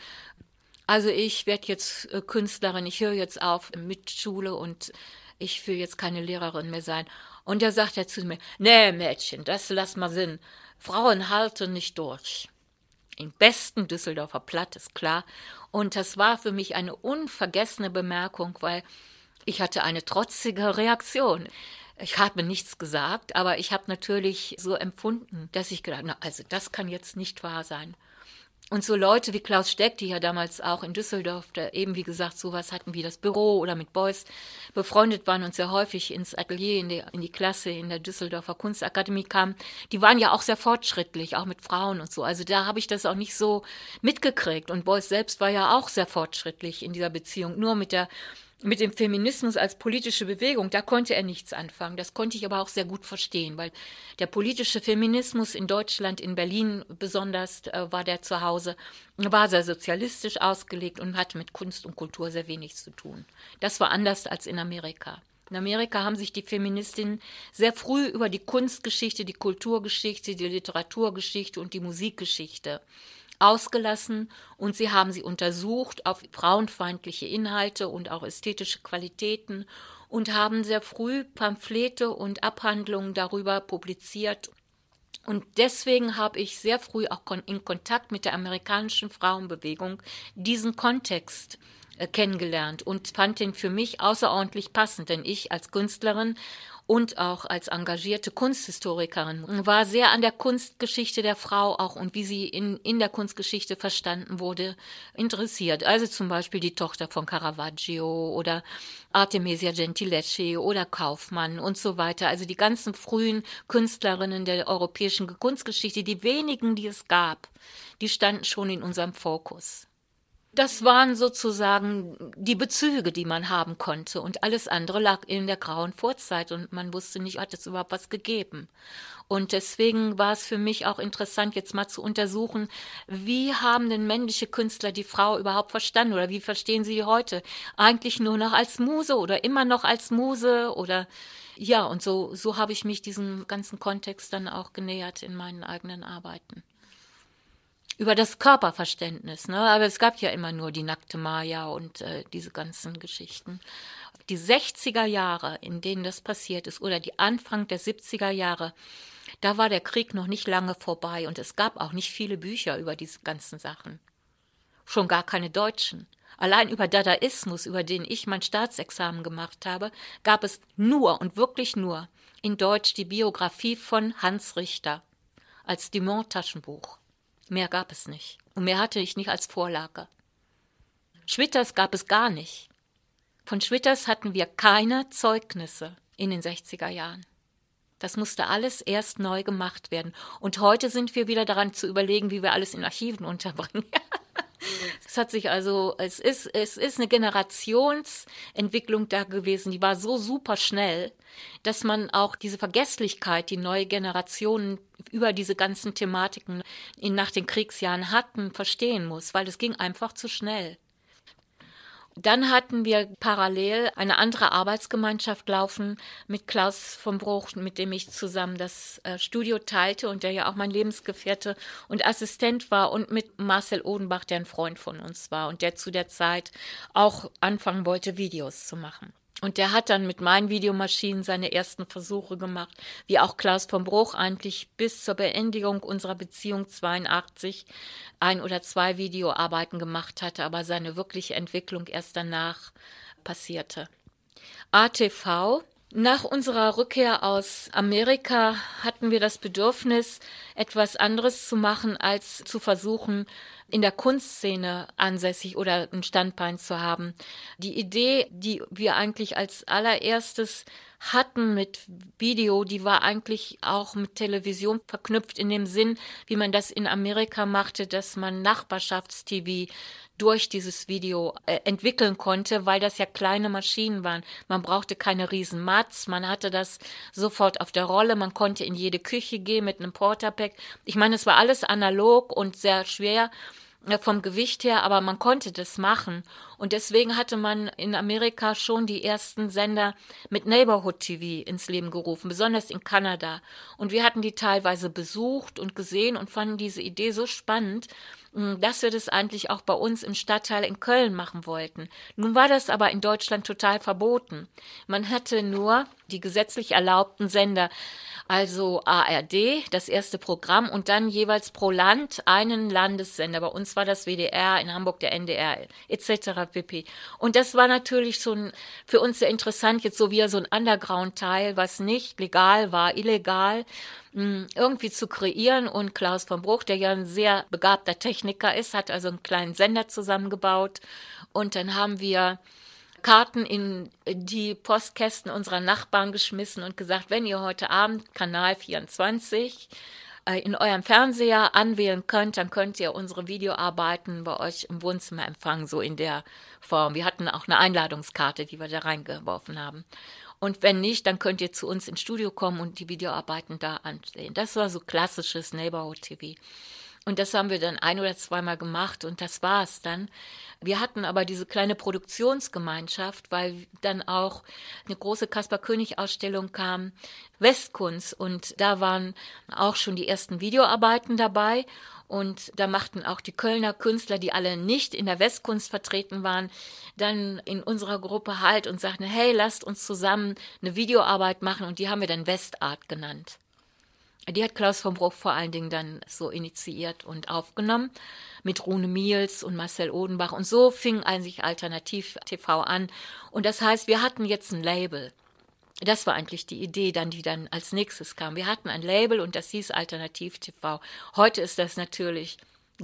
also ich werde jetzt Künstlerin, ich höre jetzt auf mit Schule und ich will jetzt keine Lehrerin mehr sein. Und da sagt er zu mir, nee Mädchen, das lass mal Sinn. Frauen halten nicht durch. Im besten Düsseldorfer Platt ist klar. Und das war für mich eine unvergessene Bemerkung, weil ich hatte eine trotzige Reaktion. Ich habe nichts gesagt, aber ich habe natürlich so empfunden, dass ich gedacht, na, also das kann jetzt nicht wahr sein. Und so Leute wie Klaus Steck, die ja damals auch in Düsseldorf, da eben wie gesagt sowas hatten wie das Büro oder mit Beuys befreundet waren und sehr häufig ins Atelier, in die, in die Klasse in der Düsseldorfer Kunstakademie kamen, die waren ja auch sehr fortschrittlich, auch mit Frauen und so. Also da habe ich das auch nicht so mitgekriegt. Und Beuys selbst war ja auch sehr fortschrittlich in dieser Beziehung, nur mit der mit dem Feminismus als politische Bewegung, da konnte er nichts anfangen. Das konnte ich aber auch sehr gut verstehen, weil der politische Feminismus in Deutschland, in Berlin besonders, äh, war der zu Hause, war sehr sozialistisch ausgelegt und hatte mit Kunst und Kultur sehr wenig zu tun. Das war anders als in Amerika. In Amerika haben sich die Feministinnen sehr früh über die Kunstgeschichte, die Kulturgeschichte, die Literaturgeschichte und die Musikgeschichte ausgelassen und sie haben sie untersucht auf frauenfeindliche Inhalte und auch ästhetische Qualitäten und haben sehr früh Pamphlete und Abhandlungen darüber publiziert. Und deswegen habe ich sehr früh auch in Kontakt mit der amerikanischen Frauenbewegung diesen Kontext kennengelernt und fand den für mich außerordentlich passend, denn ich als Künstlerin und auch als engagierte Kunsthistorikerin war sehr an der Kunstgeschichte der Frau auch und wie sie in, in der Kunstgeschichte verstanden wurde, interessiert. Also zum Beispiel die Tochter von Caravaggio oder Artemisia Gentileschi oder Kaufmann und so weiter. Also die ganzen frühen Künstlerinnen der europäischen Kunstgeschichte, die wenigen, die es gab, die standen schon in unserem Fokus. Das waren sozusagen die Bezüge, die man haben konnte. Und alles andere lag in der grauen Vorzeit und man wusste nicht, hat es überhaupt was gegeben. Und deswegen war es für mich auch interessant, jetzt mal zu untersuchen, wie haben denn männliche Künstler die Frau überhaupt verstanden oder wie verstehen sie heute? Eigentlich nur noch als Muse oder immer noch als Muse oder ja, und so, so habe ich mich diesem ganzen Kontext dann auch genähert in meinen eigenen Arbeiten über das Körperverständnis. Ne? Aber es gab ja immer nur die nackte Maya und äh, diese ganzen Geschichten. Die 60er Jahre, in denen das passiert ist, oder die Anfang der 70er Jahre, da war der Krieg noch nicht lange vorbei und es gab auch nicht viele Bücher über diese ganzen Sachen. Schon gar keine deutschen. Allein über Dadaismus, über den ich mein Staatsexamen gemacht habe, gab es nur und wirklich nur in Deutsch die Biografie von Hans Richter als Dumont-Taschenbuch. Mehr gab es nicht. Und mehr hatte ich nicht als Vorlage. Schwitters gab es gar nicht. Von Schwitters hatten wir keine Zeugnisse in den 60er Jahren. Das musste alles erst neu gemacht werden. Und heute sind wir wieder daran zu überlegen, wie wir alles in Archiven unterbringen. Es hat sich also, es ist, es ist eine Generationsentwicklung da gewesen, die war so super schnell, dass man auch diese Vergesslichkeit, die neue Generationen über diese ganzen Thematiken in, nach den Kriegsjahren hatten, verstehen muss, weil es ging einfach zu schnell. Dann hatten wir parallel eine andere Arbeitsgemeinschaft laufen mit Klaus von Bruch, mit dem ich zusammen das äh, Studio teilte und der ja auch mein Lebensgefährte und Assistent war und mit Marcel Odenbach, der ein Freund von uns war und der zu der Zeit auch anfangen wollte, Videos zu machen. Und der hat dann mit meinen Videomaschinen seine ersten Versuche gemacht, wie auch Klaus von Bruch eigentlich bis zur Beendigung unserer Beziehung 82 ein oder zwei Videoarbeiten gemacht hatte, aber seine wirkliche Entwicklung erst danach passierte. ATV nach unserer Rückkehr aus Amerika hatten wir das Bedürfnis, etwas anderes zu machen, als zu versuchen, in der Kunstszene ansässig oder ein Standbein zu haben. Die Idee, die wir eigentlich als allererstes hatten mit Video, die war eigentlich auch mit Television verknüpft in dem Sinn, wie man das in Amerika machte, dass man Nachbarschafts-TV durch dieses Video äh, entwickeln konnte, weil das ja kleine Maschinen waren. Man brauchte keine riesen Mats, man hatte das sofort auf der Rolle, man konnte in jede Küche gehen mit einem Porterpack. Ich meine, es war alles analog und sehr schwer vom Gewicht her, aber man konnte das machen. Und deswegen hatte man in Amerika schon die ersten Sender mit Neighborhood TV ins Leben gerufen, besonders in Kanada. Und wir hatten die teilweise besucht und gesehen und fanden diese Idee so spannend, dass wir das eigentlich auch bei uns im Stadtteil in Köln machen wollten. Nun war das aber in Deutschland total verboten. Man hatte nur die gesetzlich erlaubten Sender, also ARD, das erste Programm und dann jeweils pro Land einen Landessender. Bei uns war das WDR, in Hamburg der NDR etc. pp. Und das war natürlich schon für uns sehr interessant, jetzt so wieder so ein Underground-Teil, was nicht legal war, illegal hm, irgendwie zu kreieren. Und Klaus von Bruch, der ja ein sehr begabter Techniker ist, hat also einen kleinen Sender zusammengebaut. Und dann haben wir Karten in die Postkästen unserer Nachbarn geschmissen und gesagt, wenn ihr heute Abend Kanal 24 äh, in eurem Fernseher anwählen könnt, dann könnt ihr unsere Videoarbeiten bei euch im Wohnzimmer empfangen, so in der Form. Wir hatten auch eine Einladungskarte, die wir da reingeworfen haben. Und wenn nicht, dann könnt ihr zu uns ins Studio kommen und die Videoarbeiten da ansehen. Das war so klassisches Neighborhood TV. Und das haben wir dann ein oder zweimal gemacht und das war es dann. Wir hatten aber diese kleine Produktionsgemeinschaft, weil dann auch eine große Kaspar König Ausstellung kam, Westkunst und da waren auch schon die ersten Videoarbeiten dabei und da machten auch die Kölner Künstler, die alle nicht in der Westkunst vertreten waren, dann in unserer Gruppe halt und sagten, hey, lasst uns zusammen eine Videoarbeit machen und die haben wir dann Westart genannt. Die hat Klaus von Bruch vor allen Dingen dann so initiiert und aufgenommen mit Rune Miels und Marcel Odenbach. Und so fing eigentlich Alternativ TV an. Und das heißt, wir hatten jetzt ein Label. Das war eigentlich die Idee, dann, die dann als nächstes kam. Wir hatten ein Label und das hieß Alternativ TV. Heute ist das natürlich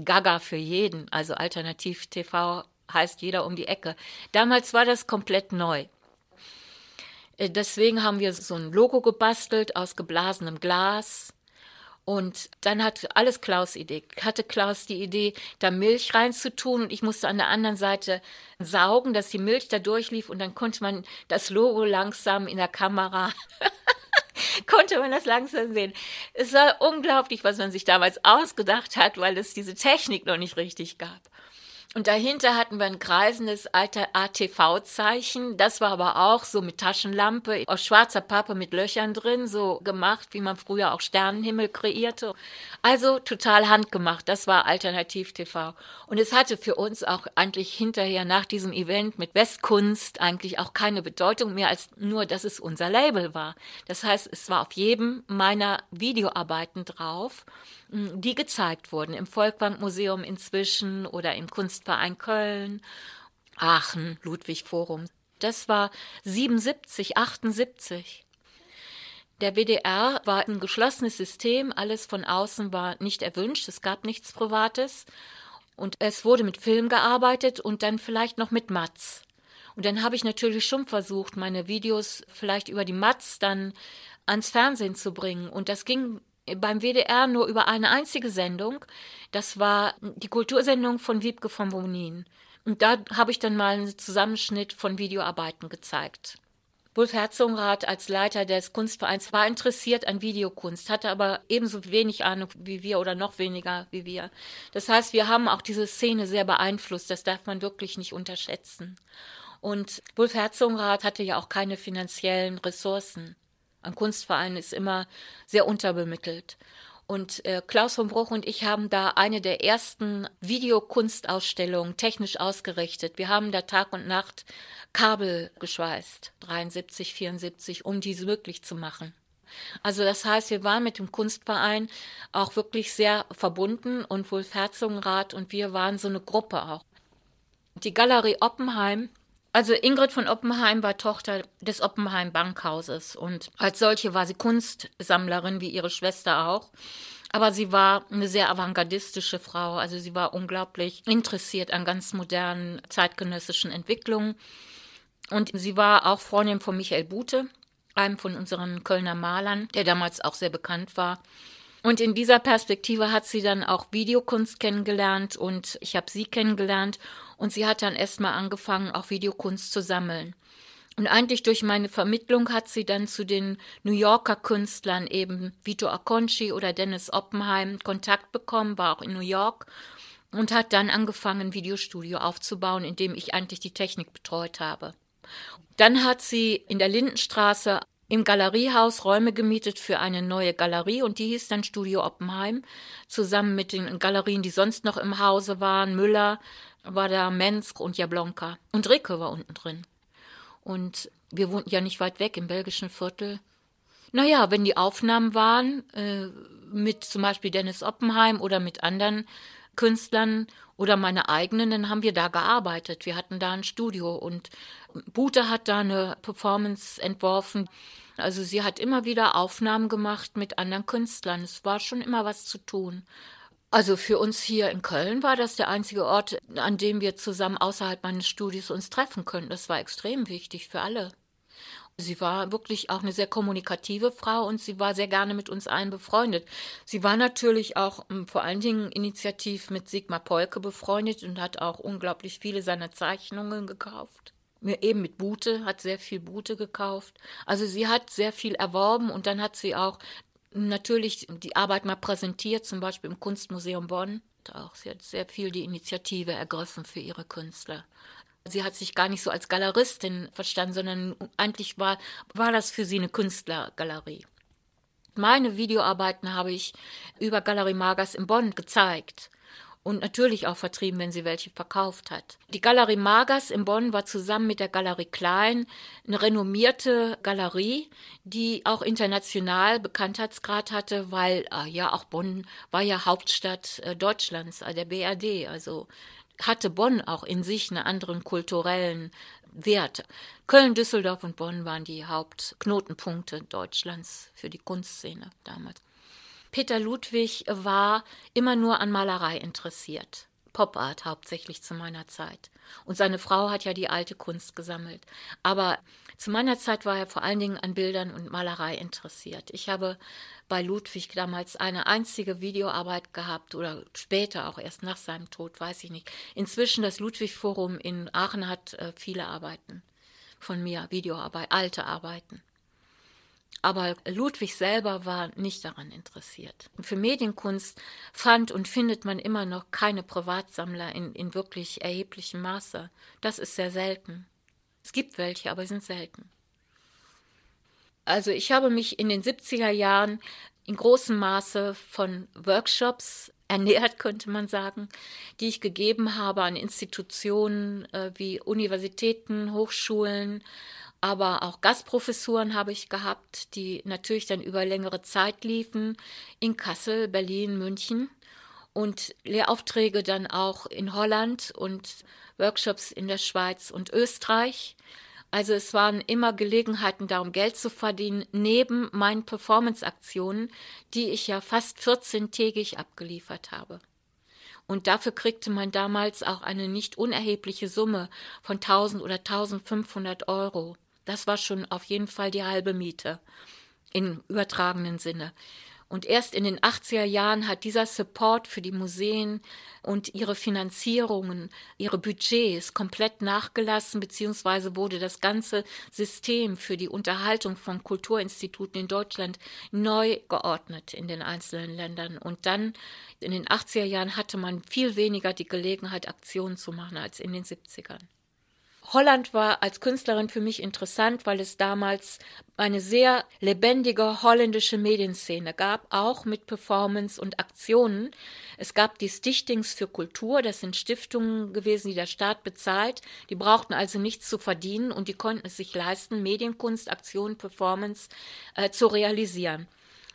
Gaga für jeden. Also Alternativ TV heißt jeder um die Ecke. Damals war das komplett neu. Äh, deswegen haben wir so ein Logo gebastelt aus geblasenem Glas. Und dann hat alles Klaus Idee. Hatte Klaus die Idee, da Milch reinzutun und ich musste an der anderen Seite saugen, dass die Milch da durchlief und dann konnte man das Logo langsam in der Kamera konnte man das langsam sehen. Es war unglaublich, was man sich damals ausgedacht hat, weil es diese Technik noch nicht richtig gab. Und dahinter hatten wir ein kreisendes ATV-Zeichen. Das war aber auch so mit Taschenlampe aus schwarzer Pappe mit Löchern drin, so gemacht, wie man früher auch Sternenhimmel kreierte. Also total handgemacht. Das war Alternativ TV. Und es hatte für uns auch eigentlich hinterher nach diesem Event mit Westkunst eigentlich auch keine Bedeutung mehr als nur, dass es unser Label war. Das heißt, es war auf jedem meiner Videoarbeiten drauf die gezeigt wurden im Volkwang-Museum inzwischen oder im Kunstverein Köln, Aachen, Ludwig Forum. Das war 77, 78. Der WDR war ein geschlossenes System, alles von außen war nicht erwünscht, es gab nichts Privates und es wurde mit Film gearbeitet und dann vielleicht noch mit Matz. Und dann habe ich natürlich schon versucht, meine Videos vielleicht über die Matz dann ans Fernsehen zu bringen. Und das ging beim WDR nur über eine einzige Sendung. Das war die Kultursendung von Wiebke von Bonin. Und da habe ich dann mal einen Zusammenschnitt von Videoarbeiten gezeigt. Wolf Herzogenrath als Leiter des Kunstvereins war interessiert an Videokunst, hatte aber ebenso wenig Ahnung wie wir oder noch weniger wie wir. Das heißt, wir haben auch diese Szene sehr beeinflusst, das darf man wirklich nicht unterschätzen. Und Wolf Herzogenrath hatte ja auch keine finanziellen Ressourcen. Ein Kunstverein ist immer sehr unterbemittelt. Und äh, Klaus von Bruch und ich haben da eine der ersten Videokunstausstellungen technisch ausgerichtet. Wir haben da Tag und Nacht Kabel geschweißt, 73, 74, um diese möglich zu machen. Also das heißt, wir waren mit dem Kunstverein auch wirklich sehr verbunden und Wolf Herzogenrath und wir waren so eine Gruppe auch. Die Galerie Oppenheim also Ingrid von Oppenheim war Tochter des Oppenheim Bankhauses und als solche war sie Kunstsammlerin wie ihre Schwester auch. Aber sie war eine sehr avantgardistische Frau. Also sie war unglaublich interessiert an ganz modernen zeitgenössischen Entwicklungen. Und sie war auch Freundin von Michael Bute, einem von unseren Kölner Malern, der damals auch sehr bekannt war. Und in dieser Perspektive hat sie dann auch Videokunst kennengelernt und ich habe sie kennengelernt und sie hat dann erstmal angefangen, auch Videokunst zu sammeln. Und eigentlich durch meine Vermittlung hat sie dann zu den New Yorker Künstlern eben Vito Acconci oder Dennis Oppenheim Kontakt bekommen, war auch in New York und hat dann angefangen, ein Videostudio aufzubauen, in dem ich eigentlich die Technik betreut habe. Dann hat sie in der Lindenstraße im Galeriehaus Räume gemietet für eine neue Galerie und die hieß dann Studio Oppenheim, zusammen mit den Galerien, die sonst noch im Hause waren. Müller war da, Mensk und Jablonka. Und Ricke war unten drin. Und wir wohnten ja nicht weit weg im belgischen Viertel. Naja, wenn die Aufnahmen waren, äh, mit zum Beispiel Dennis Oppenheim oder mit anderen Künstlern oder meine eigenen, dann haben wir da gearbeitet. Wir hatten da ein Studio und Bute hat da eine Performance entworfen. Also sie hat immer wieder Aufnahmen gemacht mit anderen Künstlern. Es war schon immer was zu tun. Also für uns hier in Köln war das der einzige Ort, an dem wir zusammen außerhalb meines Studios uns treffen könnten. Das war extrem wichtig für alle. Sie war wirklich auch eine sehr kommunikative Frau und sie war sehr gerne mit uns allen befreundet. Sie war natürlich auch um, vor allen Dingen initiativ mit Sigmar Polke befreundet und hat auch unglaublich viele seiner Zeichnungen gekauft. Eben mit Bute, hat sehr viel Bute gekauft. Also sie hat sehr viel erworben und dann hat sie auch natürlich die Arbeit mal präsentiert, zum Beispiel im Kunstmuseum Bonn. Auch sie hat sehr viel die Initiative ergriffen für ihre Künstler. Sie hat sich gar nicht so als Galeristin verstanden, sondern eigentlich war, war das für sie eine Künstlergalerie. Meine Videoarbeiten habe ich über Galerie Magas in Bonn gezeigt und natürlich auch vertrieben, wenn sie welche verkauft hat. Die Galerie Magas in Bonn war zusammen mit der Galerie Klein eine renommierte Galerie, die auch international Bekanntheitsgrad hatte, weil äh, ja auch Bonn war ja Hauptstadt äh, Deutschlands, äh, der BRD, also hatte Bonn auch in sich einen anderen kulturellen Wert. Köln, Düsseldorf und Bonn waren die Hauptknotenpunkte Deutschlands für die Kunstszene damals. Peter Ludwig war immer nur an Malerei interessiert. Pop Art hauptsächlich zu meiner Zeit. Und seine Frau hat ja die alte Kunst gesammelt. Aber zu meiner Zeit war er vor allen Dingen an Bildern und Malerei interessiert. Ich habe bei Ludwig damals eine einzige Videoarbeit gehabt oder später auch erst nach seinem Tod, weiß ich nicht. Inzwischen das Ludwig Forum in Aachen hat äh, viele Arbeiten von mir, Videoarbeit, alte Arbeiten. Aber Ludwig selber war nicht daran interessiert. Für Medienkunst fand und findet man immer noch keine Privatsammler in, in wirklich erheblichem Maße. Das ist sehr selten. Es gibt welche, aber sie sind selten. Also ich habe mich in den 70er Jahren in großem Maße von Workshops ernährt, könnte man sagen, die ich gegeben habe an Institutionen äh, wie Universitäten, Hochschulen, aber auch Gastprofessuren habe ich gehabt, die natürlich dann über längere Zeit liefen, in Kassel, Berlin, München und Lehraufträge dann auch in Holland und Workshops in der Schweiz und Österreich. Also es waren immer Gelegenheiten darum, Geld zu verdienen, neben meinen Performance-Aktionen, die ich ja fast 14-tägig abgeliefert habe. Und dafür kriegte man damals auch eine nicht unerhebliche Summe von 1000 oder 1500 Euro. Das war schon auf jeden Fall die halbe Miete im übertragenen Sinne. Und erst in den 80er Jahren hat dieser Support für die Museen und ihre Finanzierungen, ihre Budgets komplett nachgelassen, beziehungsweise wurde das ganze System für die Unterhaltung von Kulturinstituten in Deutschland neu geordnet in den einzelnen Ländern. Und dann in den 80er Jahren hatte man viel weniger die Gelegenheit, Aktionen zu machen als in den 70ern. Holland war als Künstlerin für mich interessant, weil es damals eine sehr lebendige holländische Medienszene gab, auch mit Performance und Aktionen. Es gab die Stichtings für Kultur, das sind Stiftungen gewesen, die der Staat bezahlt. Die brauchten also nichts zu verdienen und die konnten es sich leisten, Medienkunst, Aktionen, Performance äh, zu realisieren.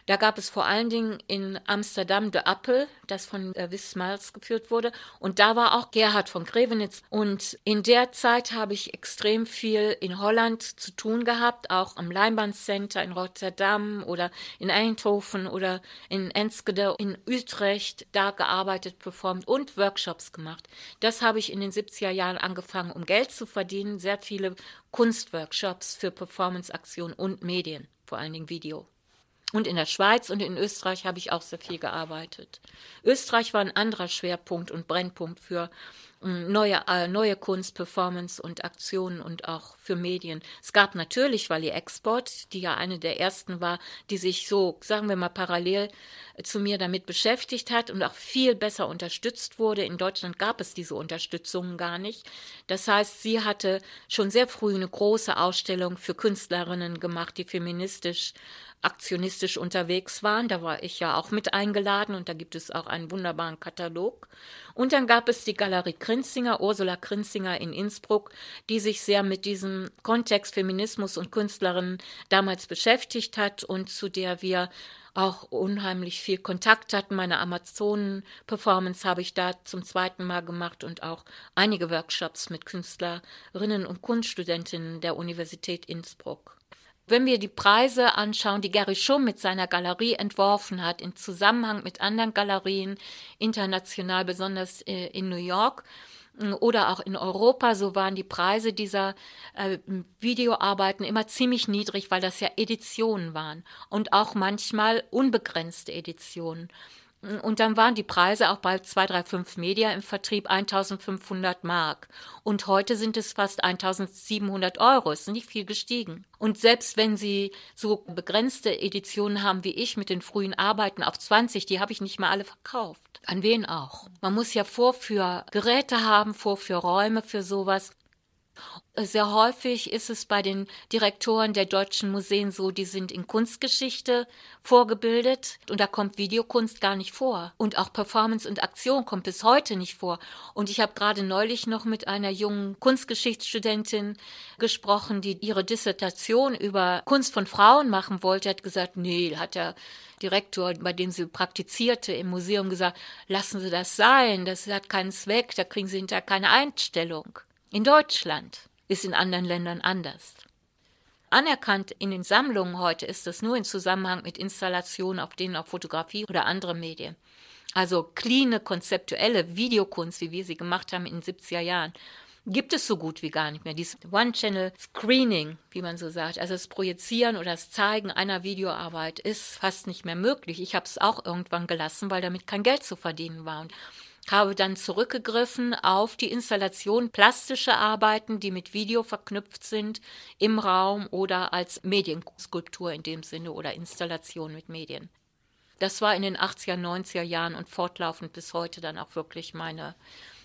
Da gab es vor allen Dingen in Amsterdam de Appel, das von äh, Wismals geführt wurde. Und da war auch Gerhard von Grevenitz. Und in der Zeit habe ich extrem viel in Holland zu tun gehabt, auch am Leinbandcenter in Rotterdam oder in Eindhoven oder in Enschede, in Utrecht, da gearbeitet, performt und Workshops gemacht. Das habe ich in den 70er Jahren angefangen, um Geld zu verdienen. Sehr viele Kunstworkshops für Performanceaktionen und Medien, vor allen Dingen Video. Und in der Schweiz und in Österreich habe ich auch sehr viel gearbeitet. Österreich war ein anderer Schwerpunkt und Brennpunkt für neue, äh, neue Kunst, Performance und Aktionen und auch für Medien. Es gab natürlich Wally Export, die ja eine der ersten war, die sich so, sagen wir mal, parallel zu mir damit beschäftigt hat und auch viel besser unterstützt wurde. In Deutschland gab es diese Unterstützung gar nicht. Das heißt, sie hatte schon sehr früh eine große Ausstellung für Künstlerinnen gemacht, die feministisch aktionistisch unterwegs waren. Da war ich ja auch mit eingeladen und da gibt es auch einen wunderbaren Katalog. Und dann gab es die Galerie Krinzinger, Ursula Krinzinger in Innsbruck, die sich sehr mit diesem Kontext Feminismus und Künstlerinnen damals beschäftigt hat und zu der wir auch unheimlich viel Kontakt hatten. Meine Amazonen-Performance habe ich da zum zweiten Mal gemacht und auch einige Workshops mit Künstlerinnen und Kunststudentinnen der Universität Innsbruck. Wenn wir die Preise anschauen, die Gary Schumm mit seiner Galerie entworfen hat, in Zusammenhang mit anderen Galerien, international, besonders äh, in New York, oder auch in Europa, so waren die Preise dieser äh, Videoarbeiten immer ziemlich niedrig, weil das ja Editionen waren und auch manchmal unbegrenzte Editionen. Und dann waren die Preise auch bei 235 Media im Vertrieb 1500 Mark. Und heute sind es fast 1700 Euro. Ist nicht viel gestiegen. Und selbst wenn Sie so begrenzte Editionen haben wie ich mit den frühen Arbeiten auf 20, die habe ich nicht mal alle verkauft. An wen auch? Man muss ja Vorführgeräte haben, Vorführräume für sowas. Sehr häufig ist es bei den Direktoren der deutschen Museen so, die sind in Kunstgeschichte vorgebildet und da kommt Videokunst gar nicht vor. Und auch Performance und Aktion kommt bis heute nicht vor. Und ich habe gerade neulich noch mit einer jungen Kunstgeschichtsstudentin gesprochen, die ihre Dissertation über Kunst von Frauen machen wollte, hat gesagt, nee, hat der Direktor, bei dem sie praktizierte im Museum gesagt, lassen Sie das sein, das hat keinen Zweck, da kriegen Sie hinterher keine Einstellung. In Deutschland ist in anderen Ländern anders. Anerkannt in den Sammlungen heute ist das nur in Zusammenhang mit Installationen, auf denen auch Fotografie oder andere Medien. Also cleane, konzeptuelle Videokunst, wie wir sie gemacht haben in den 70er Jahren, gibt es so gut wie gar nicht mehr. Dieses One-Channel-Screening, wie man so sagt, also das Projizieren oder das Zeigen einer Videoarbeit ist fast nicht mehr möglich. Ich habe es auch irgendwann gelassen, weil damit kein Geld zu verdienen war. Und habe dann zurückgegriffen auf die Installation plastischer Arbeiten, die mit Video verknüpft sind im Raum oder als Medienskulptur in dem Sinne oder Installation mit Medien. Das war in den 80er, 90er Jahren und fortlaufend bis heute dann auch wirklich meine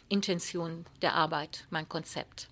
Intention der Arbeit, mein Konzept.